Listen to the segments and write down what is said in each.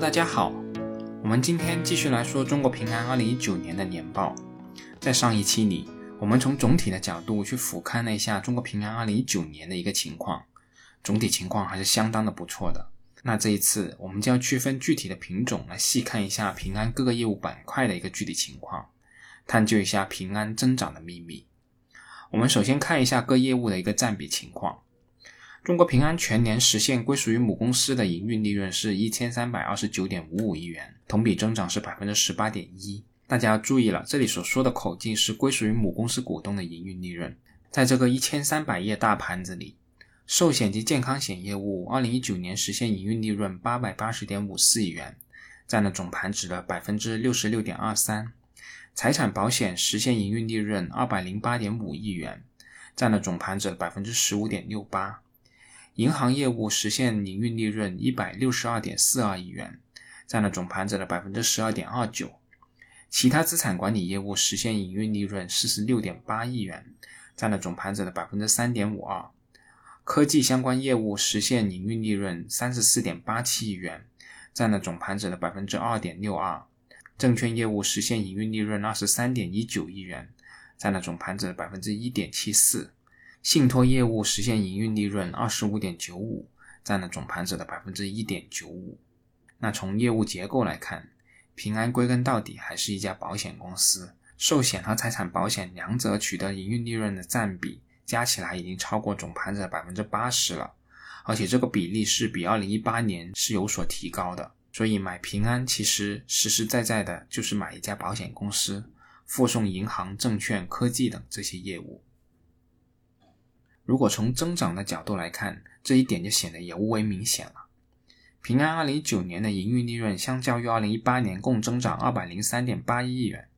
大家好，我们今天继续来说中国平安二零一九年的年报。在上一期里，我们从总体的角度去俯瞰了一下中国平安二零一九年的一个情况，总体情况还是相当的不错的。那这一次，我们将区分具体的品种来细看一下平安各个业务板块的一个具体情况，探究一下平安增长的秘密。我们首先看一下各业务的一个占比情况。中国平安全年实现归属于母公司的营运利润是一千三百二十九点五五亿元，同比增长是百分之十八点一。大家要注意了，这里所说的口径是归属于母公司股东的营运利润。在这个一千三百页大盘子里，寿险及健康险业务二零一九年实现营运利润八百八十点五四亿元，占了总盘子的百分之六十六点二三。财产保险实现营运利润二百零八点五亿元，占了总盘子的百分之十五点六八。银行业务实现营运利润一百六十二点四二亿元，占了总盘子的百分之十二点二九。其他资产管理业务实现营运利润四十六点八亿元，占了总盘子的百分之三点五二。科技相关业务实现营运利润三十四点八七亿元，占了总盘子的百分之二点六二。证券业务实现营运利润二十三点一九亿元，占了总盘子的百分之一点七四。信托业务实现营运利润二十五点九五，占了总盘子的百分之一点九五。那从业务结构来看，平安归根到底还是一家保险公司，寿险和财产保险两者取得营运利润的占比加起来已经超过总盘子的百分之八十了，而且这个比例是比二零一八年是有所提高的。所以买平安其实实实在在的就是买一家保险公司，附送银行、证券、科技等这些业务。如果从增长的角度来看，这一点就显得尤为明显了。平安2019年的营运利润相较于2018年共增长203.81亿元，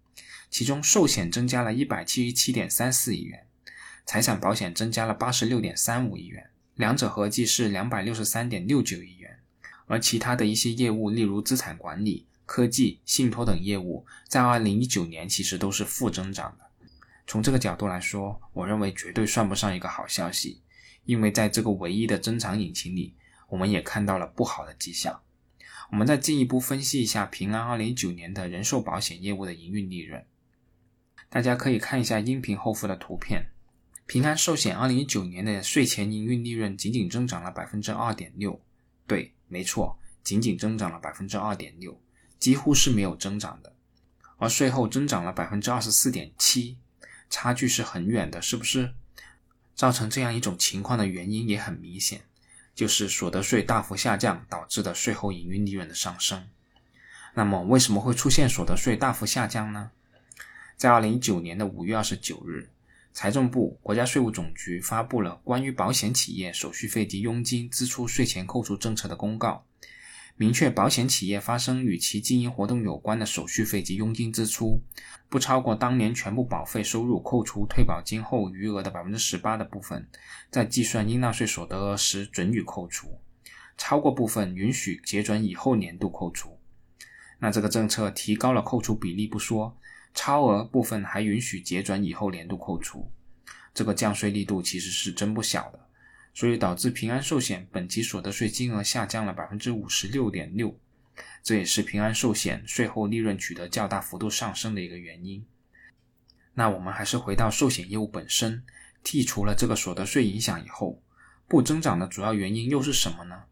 其中寿险增加了177.34亿元，财产保险增加了86.35亿元，两者合计是263.69亿元。而其他的一些业务，例如资产管理、科技、信托等业务，在2019年其实都是负增长的。从这个角度来说，我认为绝对算不上一个好消息，因为在这个唯一的增长引擎里，我们也看到了不好的迹象。我们再进一步分析一下平安2019年的人寿保险业务的营运利润，大家可以看一下音频后附的图片。平安寿险2019年的税前营运利润仅仅增长了百分之二点六，对，没错，仅仅增长了百分之二点六，几乎是没有增长的。而税后增长了百分之二十四点七。差距是很远的，是不是？造成这样一种情况的原因也很明显，就是所得税大幅下降导致的税后营运利润的上升。那么，为什么会出现所得税大幅下降呢？在二零一九年的五月二十九日，财政部、国家税务总局发布了关于保险企业手续费及佣金支出税前扣除政策的公告。明确保险企业发生与其经营活动有关的手续费及佣金支出，不超过当年全部保费收入扣除退保金后余额的百分之十八的部分，在计算应纳税所得额时准予扣除；超过部分允许结转以后年度扣除。那这个政策提高了扣除比例不说，超额部分还允许结转以后年度扣除，这个降税力度其实是真不小的。所以导致平安寿险本期所得税金额下降了百分之五十六点六，这也是平安寿险税后利润取得较大幅度上升的一个原因。那我们还是回到寿险业务本身，剔除了这个所得税影响以后，不增长的主要原因又是什么呢？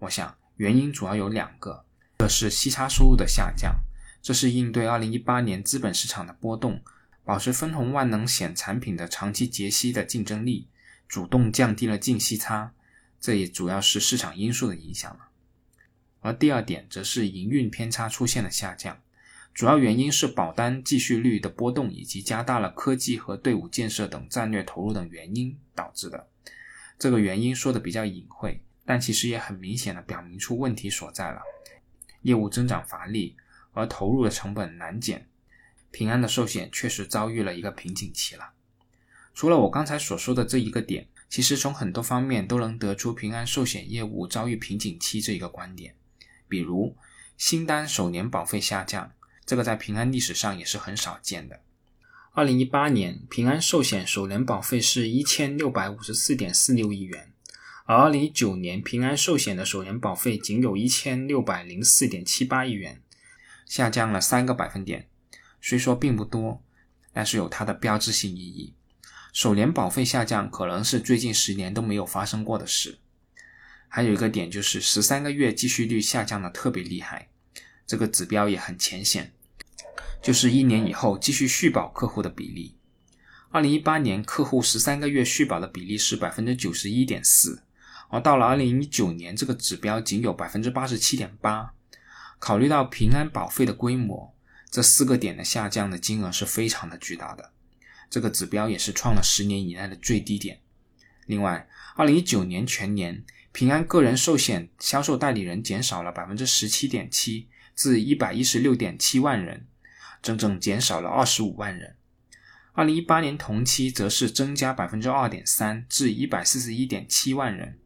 我想原因主要有两个，一个是息差收入的下降，这是应对二零一八年资本市场的波动，保持分红万能险产品的长期结息的竞争力。主动降低了净息差，这也主要是市场因素的影响了。而第二点则是营运偏差出现了下降，主要原因是保单继续率的波动以及加大了科技和队伍建设等战略投入等原因导致的。这个原因说的比较隐晦，但其实也很明显的表明出问题所在了。业务增长乏力，而投入的成本难减，平安的寿险确实遭遇了一个瓶颈期了。除了我刚才所说的这一个点，其实从很多方面都能得出平安寿险业务遭遇瓶颈期这一个观点。比如新单首年保费下降，这个在平安历史上也是很少见的。二零一八年平安寿险首年保费是一千六百五十四点四六亿元，而2019年平安寿险的首年保费仅有一千六百零四点七八亿元，下降了三个百分点。虽说并不多，但是有它的标志性意义。首年保费下降可能是最近十年都没有发生过的事。还有一个点就是十三个月继续率下降的特别厉害，这个指标也很浅显，就是一年以后继续续保客户的比例。二零一八年客户十三个月续保的比例是百分之九十一点四。而到了二零一九年，这个指标仅有百分之八十七点八。考虑到平安保费的规模，这四个点的下降的金额是非常的巨大的。这个指标也是创了十年以来的最低点。另外，二零一九年全年平安个人寿险销售代理人减少了百分之十七点七，至一百一十六点七万人，整整减少了二十五万人。二零一八年同期则是增加百分之二点三，至一百四十一点七万人。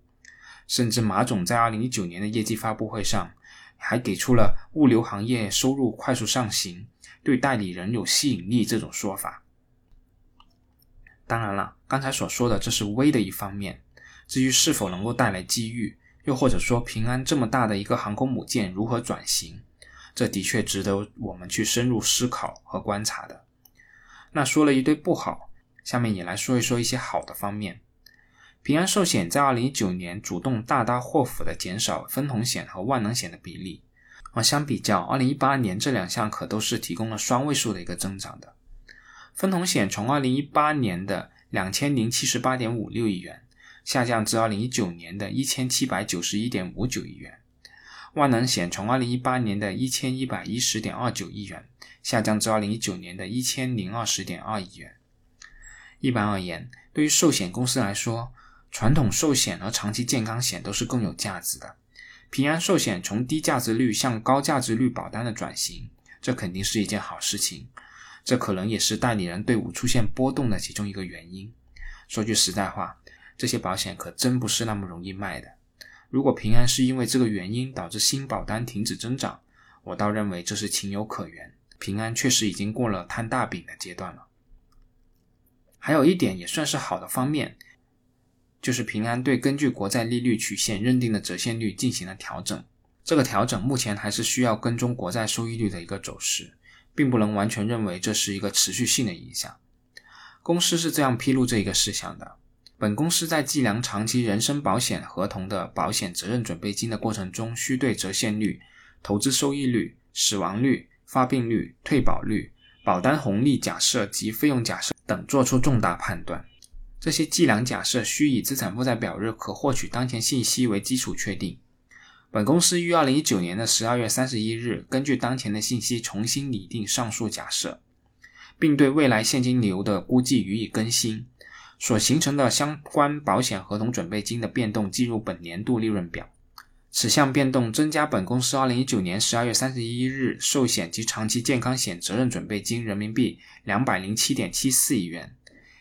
甚至马总在二零一九年的业绩发布会上，还给出了物流行业收入快速上行，对代理人有吸引力这种说法。当然了，刚才所说的这是微的一方面，至于是否能够带来机遇，又或者说平安这么大的一个航空母舰如何转型，这的确值得我们去深入思考和观察的。那说了一堆不好，下面也来说一说一些好的方面。平安寿险在二零一九年主动大刀阔斧的减少分红险和万能险的比例，而相比较二零一八年这两项可都是提供了双位数的一个增长的。分红险从二零一八年的两千零七十八点五六亿元下降至二零一九年的一千七百九十一点五九亿元，万能险从二零一八年的一千一百一十点二九亿元下降至二零一九年的一千零二十点二亿元。一般而言，对于寿险公司来说，传统寿险和长期健康险都是更有价值的。平安寿险从低价值率向高价值率保单的转型，这肯定是一件好事情。这可能也是代理人队伍出现波动的其中一个原因。说句实在话，这些保险可真不是那么容易卖的。如果平安是因为这个原因导致新保单停止增长，我倒认为这是情有可原。平安确实已经过了摊大饼的阶段了。还有一点也算是好的方面。就是平安对根据国债利率曲线认定的折现率进行了调整，这个调整目前还是需要跟踪国债收益率的一个走势，并不能完全认为这是一个持续性的影响。公司是这样披露这一个事项的：本公司在计量长期人身保险合同的保险责任准备金的过程中，需对折现率、投资收益率、死亡率、发病率、退保率、保单红利假设及费用假设等做出重大判断。这些计量假设需以资产负债表日可获取当前信息为基础确定。本公司于二零一九年的十二月三十一日，根据当前的信息重新拟定上述假设，并对未来现金流的估计予以更新。所形成的相关保险合同准备金的变动计入本年度利润表。此项变动增加本公司二零一九年十二月三十一日寿险及长期健康险责任准备金人民币两百零七点七四亿元。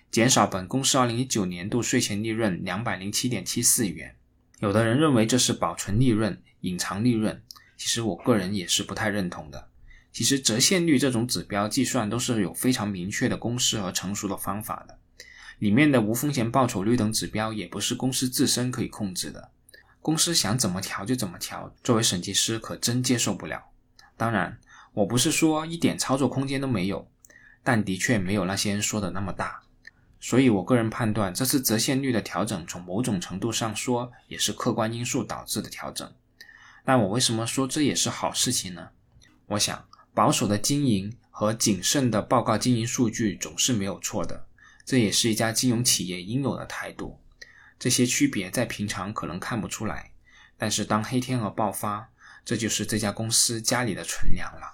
减少本公司二零一九年度税前利润两百零七点七四亿元。有的人认为这是保存利润、隐藏利润，其实我个人也是不太认同的。其实折现率这种指标计算都是有非常明确的公式和成熟的方法的，里面的无风险报酬率等指标也不是公司自身可以控制的，公司想怎么调就怎么调，作为审计师可真接受不了。当然，我不是说一点操作空间都没有，但的确没有那些人说的那么大。所以，我个人判断，这次折现率的调整，从某种程度上说，也是客观因素导致的调整。那我为什么说这也是好事情呢？我想，保守的经营和谨慎的报告经营数据总是没有错的，这也是一家金融企业应有的态度。这些区别在平常可能看不出来，但是当黑天鹅爆发，这就是这家公司家里的存粮了。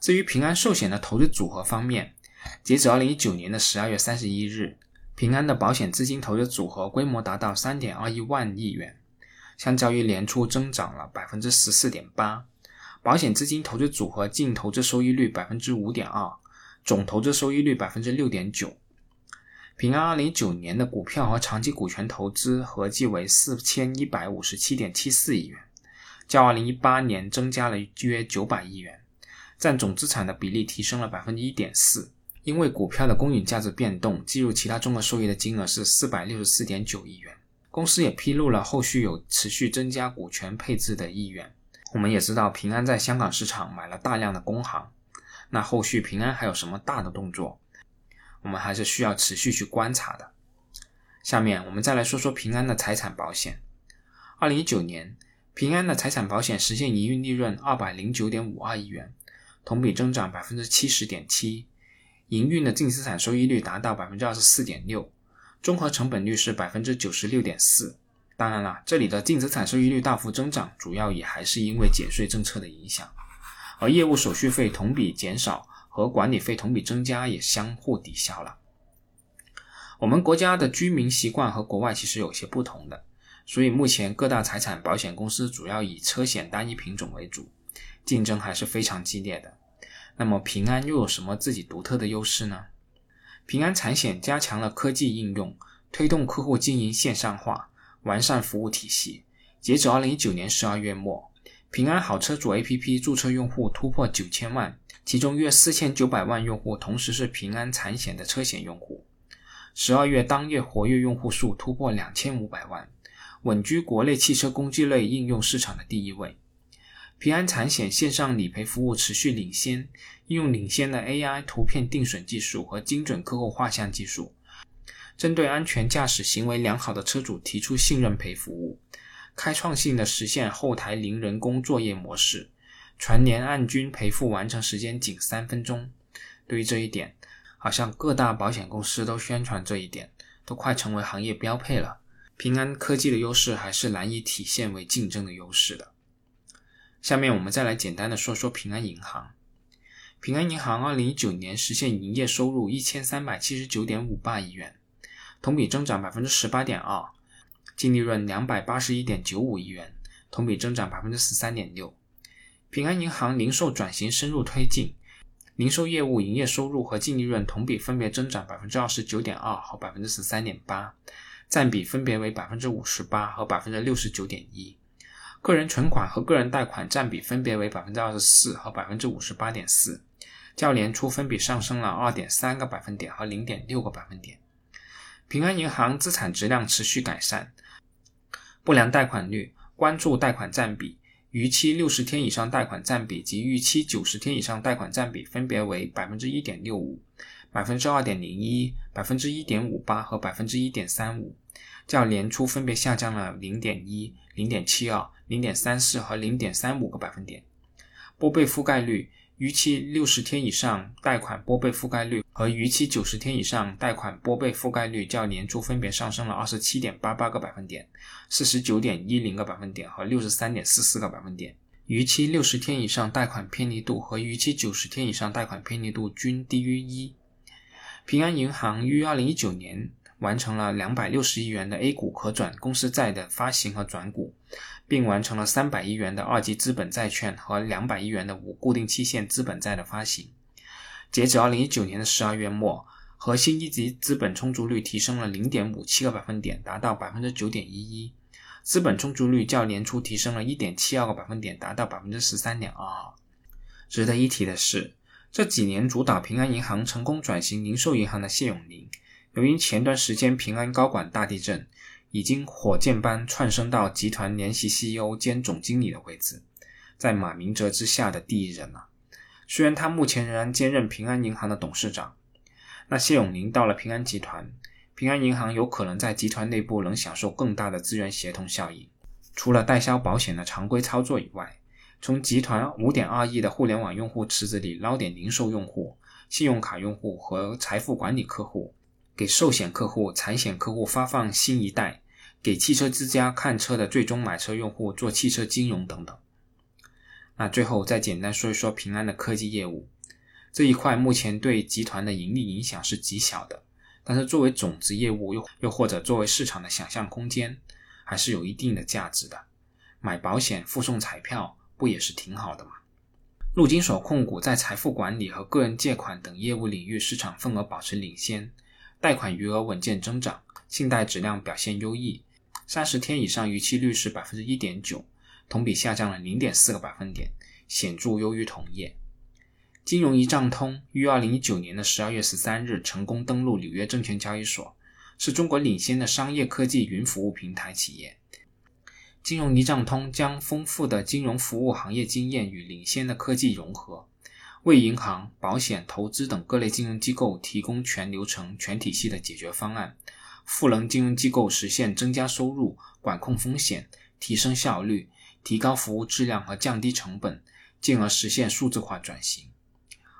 至于平安寿险的投资组合方面，截止二零一九年的十二月三十一日，平安的保险资金投资组合规模达到三点二一万亿元，相较于年初增长了百分之十四点八。保险资金投资组合净投资收益率百分之五点二，总投资收益率百分之六点九。平安二零一九年的股票和长期股权投资合计为四千一百五十七点七四亿元，较二零一八年增加了约九百亿元，占总资产的比例提升了百分之一点四。因为股票的公允价值变动，计入其他综合收益的金额是四百六十四点九亿元。公司也披露了后续有持续增加股权配置的意愿。我们也知道平安在香港市场买了大量的工行，那后续平安还有什么大的动作，我们还是需要持续去观察的。下面我们再来说说平安的财产保险。二零一九年，平安的财产保险实现营运利润二百零九点五二亿元，同比增长百分之七十点七，营运的净资产收益率达到百分之二十四点六，综合成本率是百分之九十六点四。当然了，这里的净资产收益率大幅增长，主要也还是因为减税政策的影响，而业务手续费同比减少和管理费同比增加也相互抵消了。我们国家的居民习惯和国外其实有些不同的，所以目前各大财产保险公司主要以车险单一品种为主，竞争还是非常激烈的。那么平安又有什么自己独特的优势呢？平安产险加强了科技应用，推动客户经营线上化。完善服务体系。截止二零一九年十二月末，平安好车主 APP 注册用户突破九千万，其中约四千九百万用户同时是平安产险的车险用户。十二月当月活跃用户数突破两千五百万，稳居国内汽车工具类应用市场的第一位。平安产险线上理赔服务持续领先，应用领先的 AI 图片定损技术和精准客户画像技术。针对安全驾驶行为良好的车主提出信任赔服务，开创性的实现后台零人工作业模式，全年按均赔付完成时间仅三分钟。对于这一点，好像各大保险公司都宣传这一点，都快成为行业标配了。平安科技的优势还是难以体现为竞争的优势的。下面我们再来简单的说说平安银行。平安银行二零一九年实现营业收入一千三百七十九点五八亿元。同比增长百分之十八点二，净利润两百八十一点九五亿元，同比增长百分之十三点六。平安银行零售转型深入推进，零售业务营业收入和净利润同比分别增长百分之二十九点二和百分之十三点八，占比分别为百分之五十八和百分之六十九点一。个人存款和个人贷款占比分别为百分之二十四和百分之五十八点四，较年初分别上升了二点三个百分点和零点六个百分点。平安银行资产质量持续改善，不良贷款率、关注贷款占比、逾期六十天以上贷款占比及逾期九十天以上贷款占比分别为百分之一点六五、百分之二点零一、百分之一点五八和百分之一点三五，较年初分别下降了零点一、零点七二、零点三四和零点三五个百分点。拨备覆盖率。逾期六十天以上贷款拨备覆盖率和逾期九十天以上贷款拨备覆盖率较年初分别上升了二十七点八八个百分点、四十九点一零个百分点和六十三点四四个百分点。逾期六十天以上贷款偏离度和逾期九十天以上贷款偏离度均低于一。平安银行于二零一九年。完成了两百六十亿元的 A 股可转公司债的发行和转股，并完成了三百亿元的二级资本债券和两百亿元的无固定期限资本债的发行。截止二零一九年的十二月末，核心一级资本充足率提升了零点五七个百分点，达到百分之九点一一。资本充足率较年初提升了一点七二个百分点，达到百分之十三点二二。值得一提的是，这几年主导平安银行成功转型零售银行的谢永林。由于前段时间平安高管大地震，已经火箭般窜升到集团联席 CEO 兼总经理的位置，在马明哲之下的第一人了。虽然他目前仍然兼任平安银行的董事长，那谢永林到了平安集团，平安银行有可能在集团内部能享受更大的资源协同效应。除了代销保险的常规操作以外，从集团五点二亿的互联网用户池子里捞点零售用户、信用卡用户和财富管理客户。给寿险客户、财险客户发放新一代，给汽车之家看车的最终买车用户做汽车金融等等。那最后再简单说一说平安的科技业务这一块，目前对集团的盈利影响是极小的，但是作为种子业务又又或者作为市场的想象空间，还是有一定的价值的。买保险附送彩票不也是挺好的吗？陆金所控股在财富管理和个人借款等业务领域市场份额保持领先。贷款余额稳健增长，信贷质量表现优异，三十天以上逾期率是百分之一点九，同比下降了零点四个百分点，显著优于同业。金融一账通于二零一九年的十二月十三日成功登陆纽约证券交易所，是中国领先的商业科技云服务平台企业。金融一账通将丰富的金融服务行业经验与领先的科技融合，为银行、保险、投资等各类金融机构提供全流程、全体系的解决方案，赋能金融机构实现增加收入、管控风险、提升效率、提高服务质量和降低成本，进而实现数字化转型。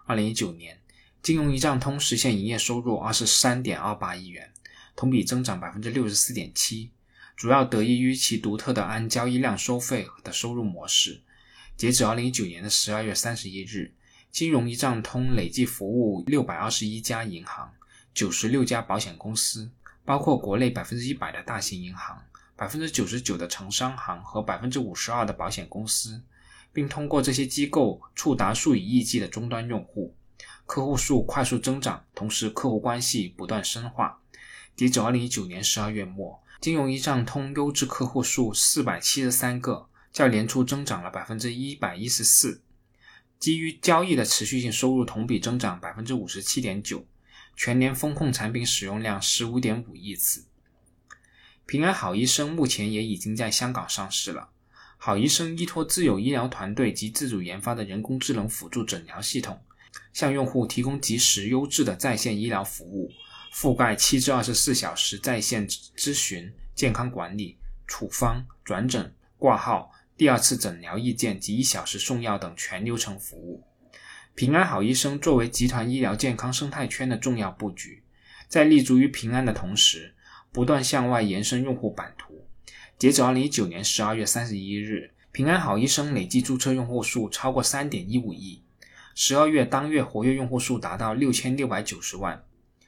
二零一九年，金融一账通实现营业收入二十三点二八亿元，同比增长百分之六十四点七。主要得益于其独特的按交易量收费的收入模式。截止二零一九年的十二月三十一日，金融一账通累计服务六百二十一家银行、九十六家保险公司，包括国内百分之一百的大型银行、百分之九十九的城商行和百分之五十二的保险公司，并通过这些机构触达数以亿计的终端用户，客户数快速增长，同时客户关系不断深化。截止二零一九年十二月末。金融一账通优质客户数四百七十三个，较年初增长了百分之一百一十四。基于交易的持续性收入同比增长百分之五十七点九，全年风控产品使用量十五点五亿次。平安好医生目前也已经在香港上市了。好医生依托自有医疗团队及自主研发的人工智能辅助诊疗系统，向用户提供及时优质的在线医疗服务。覆盖七至二十四小时在线咨询、健康管理、处方、转诊、挂号、第二次诊疗意见及一小时送药等全流程服务。平安好医生作为集团医疗健康生态圈的重要布局，在立足于平安的同时，不断向外延伸用户版图。截止二零一九年十二月三十一日，平安好医生累计注册用户数超过三点一五亿，十二月当月活跃用户数达到六千六百九十万。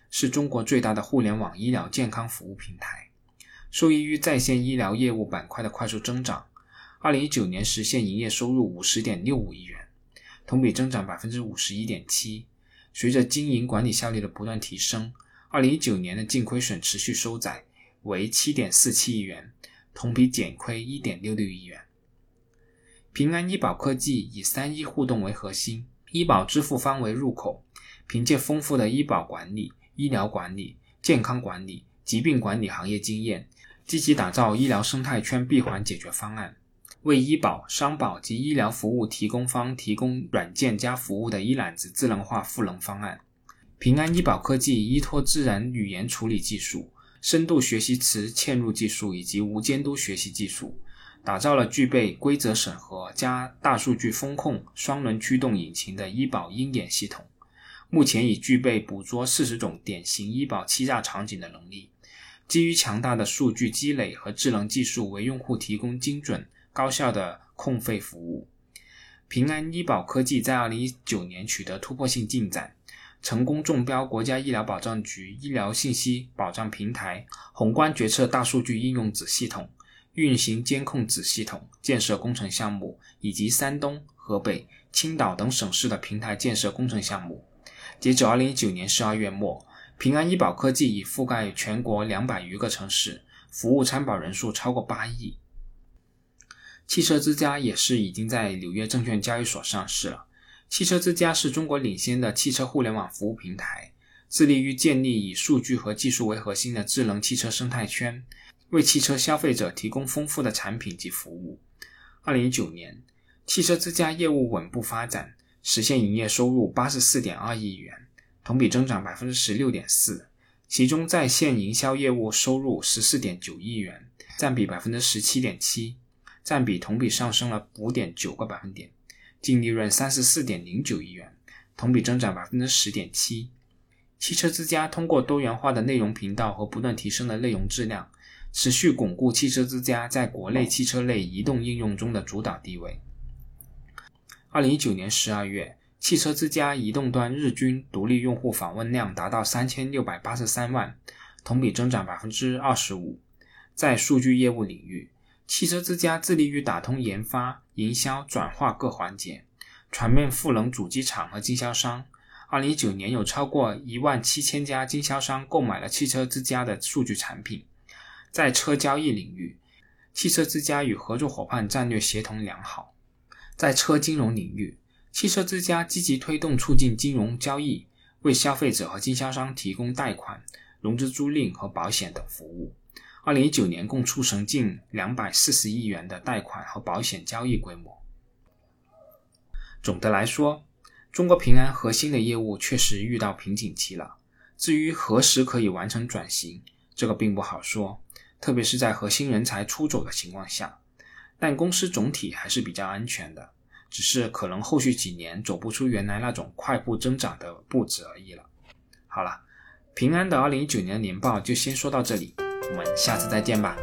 是中国最大的互联网医疗健康服务平台，受益于在线医疗业务板块的快速增长，二零一九年实现营业收入五十点六五亿元，同比增长百分之五十一点七。随着经营管理效率的不断提升，二零一九年的净亏损持续收窄，为七点四七亿元，同比减亏一点六六亿元。平安医保科技以三医互动为核心，医保支付方为入口，凭借丰富的医保管理。医疗管理、健康管理、疾病管理行业经验，积极打造医疗生态圈闭环解决方案，为医保、商保及医疗服务提供方提供软件加服务的一揽子智能化赋能方案。平安医保科技依托自然语言处理技术、深度学习词嵌入技术以及无监督学习技术，打造了具备规则审核加大数据风控双轮驱动引擎的医保鹰眼系统。目前已具备捕捉四十种典型医保欺诈场景的能力，基于强大的数据积累和智能技术，为用户提供精准高效的控费服务。平安医保科技在二零一九年取得突破性进展，成功中标国家医疗保障局医疗信息保障平台宏观决策大数据应用子系统、运行监控子系统建设工程项目，以及山东、河北、青岛等省市的平台建设工程项目。截止二零一九年十二月末，平安医保科技已覆盖全国两百余个城市，服务参保人数超过八亿。汽车之家也是已经在纽约证券交易所上市了。汽车之家是中国领先的汽车互联网服务平台，致力于建立以数据和技术为核心的智能汽车生态圈，为汽车消费者提供丰富的产品及服务。二零一九年，汽车之家业务稳步发展。实现营业收入八十四点二亿元，同比增长百分之十六点四。其中在线营销业务收入十四点九亿元，占比百分之十七点七，占比同比上升了五点九个百分点。净利润三十四点零九亿元，同比增长百分之十点七。汽车之家通过多元化的内容频道和不断提升的内容质量，持续巩固汽车之家在国内汽车类移动应用中的主导地位。二零一九年十二月，汽车之家移动端日均独立用户访问量达到三千六百八十三万，同比增长百分之二十五。在数据业务领域，汽车之家致力于打通研发、营销、转化各环节，全面赋能主机厂和经销商。二零一九年有超过一万七千家经销商购买了汽车之家的数据产品。在车交易领域，汽车之家与合作伙伴战略协同良好。在车金融领域，汽车之家积极推动促进金融交易，为消费者和经销商提供贷款、融资租赁和保险等服务。二零一九年共促成近两百四十亿元的贷款和保险交易规模。总的来说，中国平安核心的业务确实遇到瓶颈期了。至于何时可以完成转型，这个并不好说，特别是在核心人才出走的情况下。但公司总体还是比较安全的，只是可能后续几年走不出原来那种快步增长的步子而已了。好了，平安的二零一九年年报就先说到这里，我们下次再见吧。